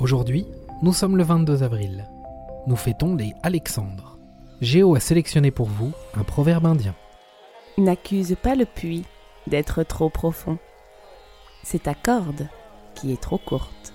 Aujourd'hui, nous sommes le 22 avril. Nous fêtons les Alexandres. Géo a sélectionné pour vous un proverbe indien. N'accuse pas le puits d'être trop profond. C'est ta corde qui est trop courte.